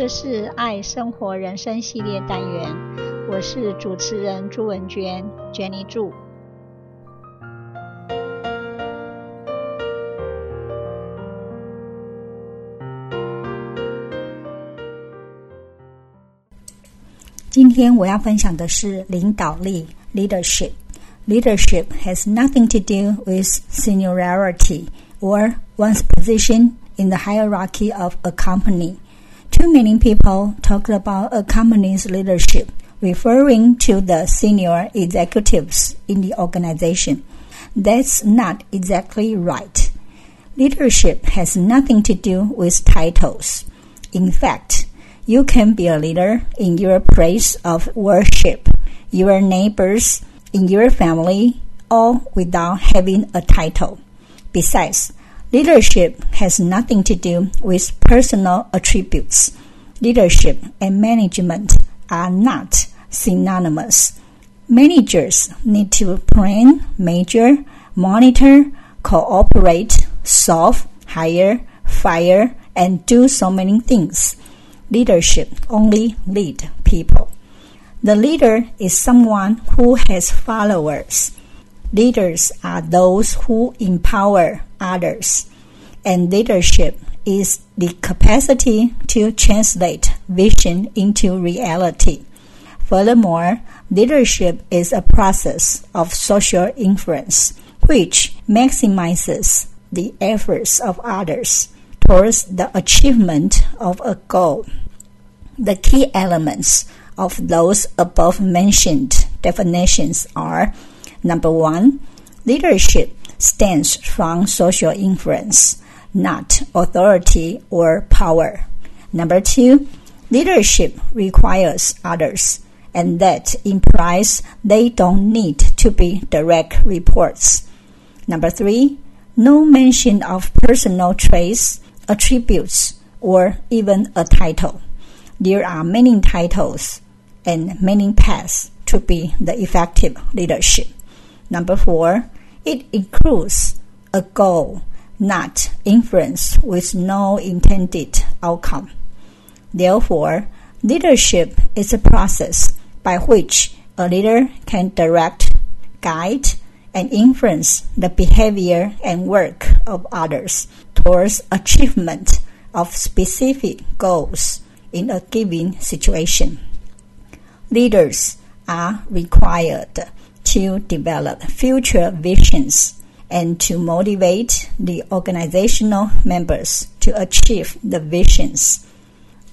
这是爱生活人生系列单元，我是主持人朱文娟，Jenny 祝。今天我要分享的是领导力 （leadership）。Leadership has nothing to do with seniority or one's position in the hierarchy of a company. Too many people talk about a company's leadership, referring to the senior executives in the organization. That's not exactly right. Leadership has nothing to do with titles. In fact, you can be a leader in your place of worship, your neighbors, in your family, all without having a title. Besides, Leadership has nothing to do with personal attributes. Leadership and management are not synonymous. Managers need to plan, measure, monitor, cooperate, solve, hire, fire, and do so many things. Leadership only lead people. The leader is someone who has followers. Leaders are those who empower others, and leadership is the capacity to translate vision into reality. Furthermore, leadership is a process of social influence which maximizes the efforts of others towards the achievement of a goal. The key elements of those above mentioned definitions are Number one, leadership stems from social influence, not authority or power. Number two, leadership requires others, and that implies they don't need to be direct reports. Number three, no mention of personal traits, attributes, or even a title. There are many titles and many paths to be the effective leadership. Number four, it includes a goal, not influence with no intended outcome. Therefore, leadership is a process by which a leader can direct, guide, and influence the behavior and work of others towards achievement of specific goals in a given situation. Leaders are required to develop future visions and to motivate the organizational members to achieve the visions.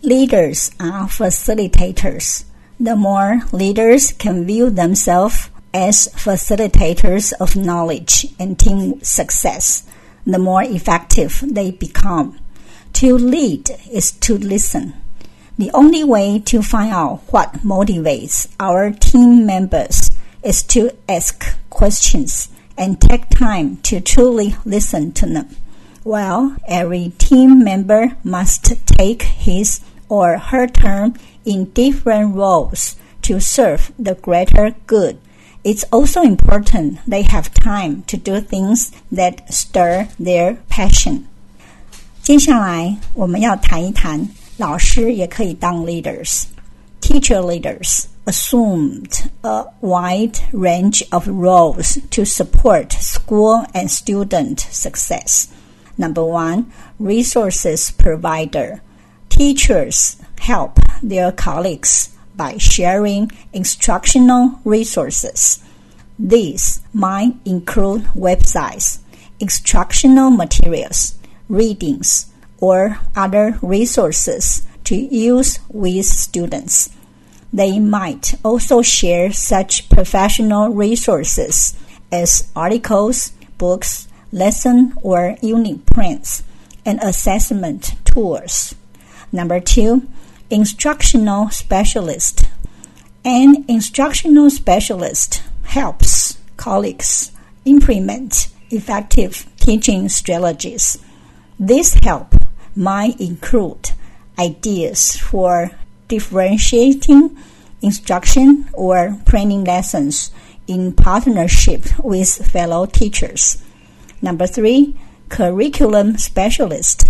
Leaders are facilitators. The more leaders can view themselves as facilitators of knowledge and team success, the more effective they become. To lead is to listen. The only way to find out what motivates our team members is to ask questions and take time to truly listen to them. Well, every team member must take his or her turn in different roles to serve the greater good. It's also important they have time to do things that stir their passion. 接下来我们要谈一谈，老师也可以当 leaders。 Teacher leaders assumed a wide range of roles to support school and student success. Number one, resources provider. Teachers help their colleagues by sharing instructional resources. These might include websites, instructional materials, readings, or other resources to use with students. They might also share such professional resources as articles, books, lesson or unit prints, and assessment tools. Number two, instructional specialist. An instructional specialist helps colleagues implement effective teaching strategies. This help might include ideas for differentiating instruction or planning lessons in partnership with fellow teachers. Number three, curriculum specialist.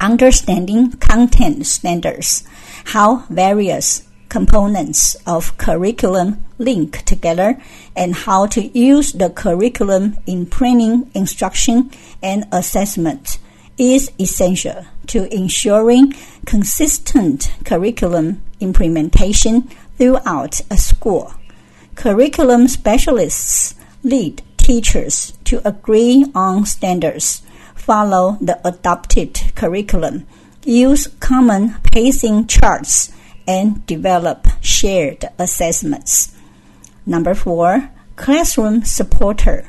understanding content standards, how various components of curriculum link together, and how to use the curriculum in planning, instruction, and assessment is essential to ensuring consistent curriculum implementation throughout a school. Curriculum specialists lead teachers to agree on standards, follow the adopted curriculum, use common pacing charts, and develop shared assessments. Number four, classroom supporter.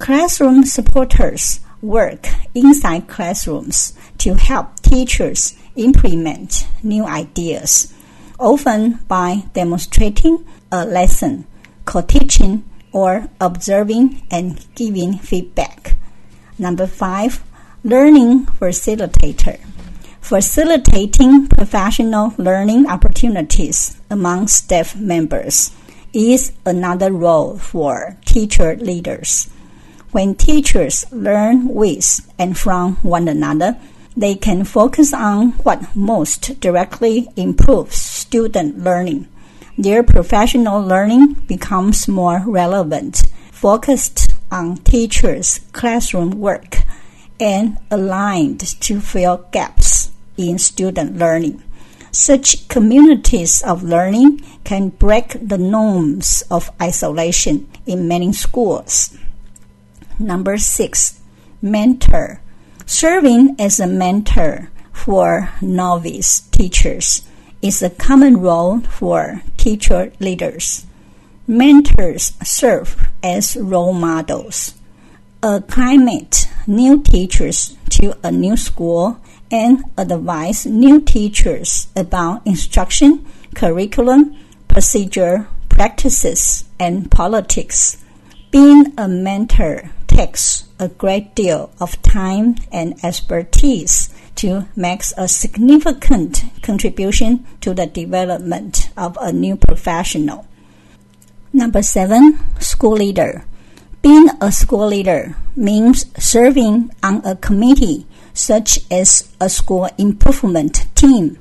Classroom supporters work inside classrooms to help teachers implement new ideas, often by demonstrating a lesson, co-teaching, or observing and giving feedback. Number five, learning facilitator. Facilitating professional learning opportunities among staff members is another role for teacher leaders. When teachers learn with and from one another, they can focus on what most directly improves student learning. Their professional learning becomes more relevant, focused on teachers' classroom work, and aligned to fill gaps in student learning. Such communities of learning can break the norms of isolation in many schools. Number six, mentor. Serving as a mentor for novice teachers is a common role for teacher leaders. Mentors serve as role models. Acclimate new teachers to a new school and advise new teachers about instruction, curriculum, procedure, practices, and politics. Being a mentor takes a great deal of time and expertise to make a significant contribution to the development of a new professional. Number seven, school leader. Being a school leader means serving on a committee such as a school improvement team,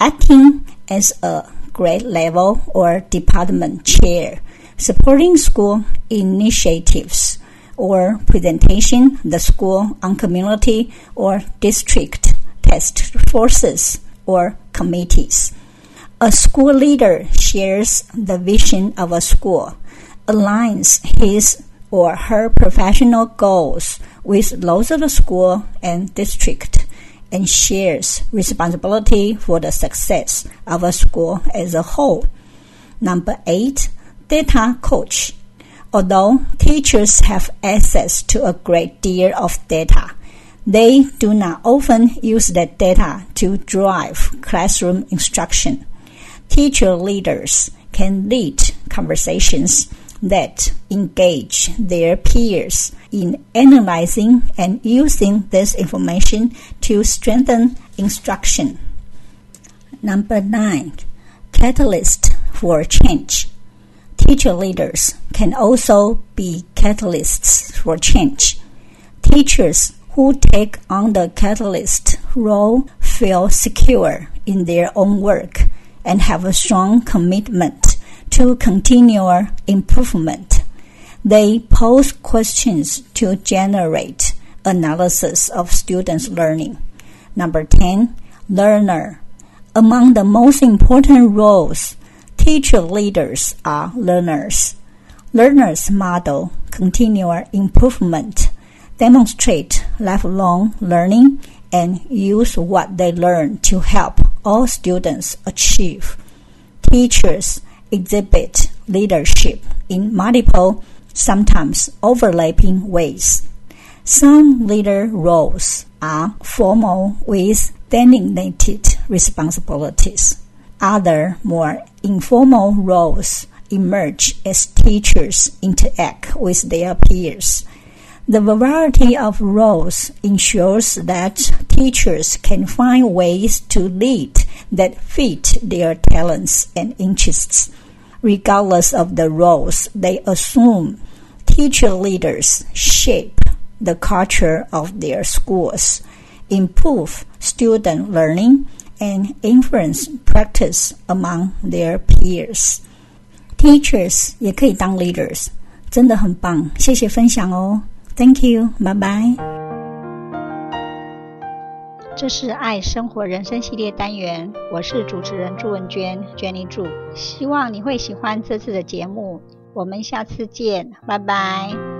acting as a grade level or department chair, supporting school initiatives or presentation the school on community or district task forces or committees. A school leader shares the vision of a school, aligns his or her professional goals with those of the school and district, and shares responsibility for the success of a school as a whole. Number eight, data coach. Although teachers have access to a great deal of data, they do not often use that data to drive classroom instruction. Teacher leaders can lead conversations that engage their peers in analyzing and using this information to strengthen instruction. Number nine, catalyst for change. Teacher leaders can also be catalysts for change. Teachers who take on the catalyst role feel secure in their own work and have a strong commitment to continual improvement. They pose questions to generate analysis of students' learning. Number 10, learner. Among the most important roles, teacher leaders are learners. Learners model continual improvement demonstrate lifelong learning, and use what they learn to help all students achieve. Teachers exhibit leadership in multiple, sometimes overlapping ways. Some leader roles are formal with designated responsibilities. Other more informal roles emerge as teachers interact with their peers the variety of roles ensures that teachers can find ways to lead that fit their talents and interests. Regardless of the roles they assume, teacher leaders shape the culture of their schools improve student learning and influence practice among their peers. Teachers 也可以当 leaders，真的很棒，谢谢分享哦，Thank you，拜拜。这是爱生活人生系列单元，我是主持人朱文娟，Jenny 朱，希望你会喜欢这次的节目，我们下次见，拜拜。